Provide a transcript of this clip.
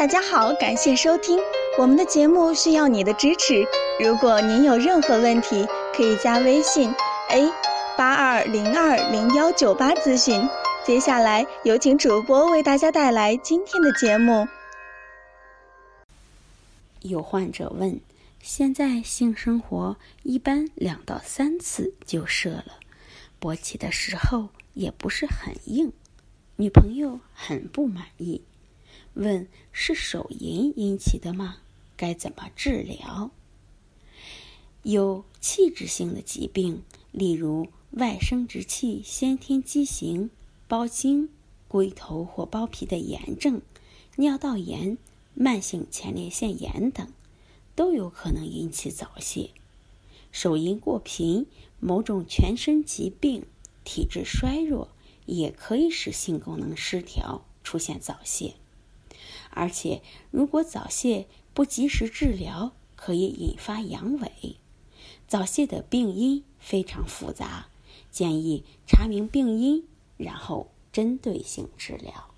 大家好，感谢收听我们的节目，需要你的支持。如果您有任何问题，可以加微信 a 八二零二零幺九八咨询。接下来有请主播为大家带来今天的节目。有患者问：现在性生活一般两到三次就射了，勃起的时候也不是很硬，女朋友很不满意。问是手淫引起的吗？该怎么治疗？有器质性的疾病，例如外生殖器先天畸形、包茎、龟头或包皮的炎症、尿道炎、慢性前列腺炎等，都有可能引起早泄。手淫过频、某种全身疾病、体质衰弱，也可以使性功能失调，出现早泄。而且，如果早泄不及时治疗，可以引发阳痿。早泄的病因非常复杂，建议查明病因，然后针对性治疗。